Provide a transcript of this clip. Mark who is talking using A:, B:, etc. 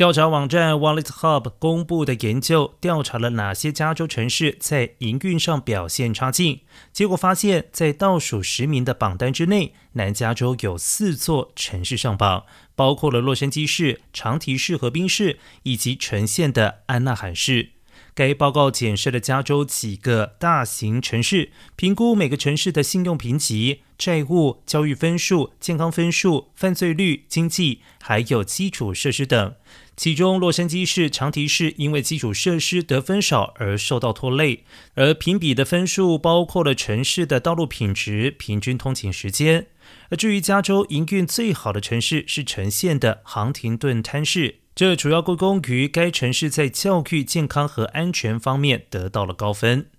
A: 调查网站 Wallet Hub 公布的研究调查了哪些加州城市在营运上表现差劲？结果发现，在倒数十名的榜单之内，南加州有四座城市上榜，包括了洛杉矶市、长提市、河滨市以及呈现的安纳罕市。该报告检视了加州几个大型城市，评估每个城市的信用评级、债务、教育分数、健康分数、犯罪率、经济，还有基础设施等。其中，洛杉矶市、长提市因为基础设施得分少而受到拖累，而评比的分数包括了城市的道路品质、平均通勤时间。而至于加州营运最好的城市是呈现的杭廷顿滩市，这主要归功于该城市在教育、健康和安全方面得到了高分。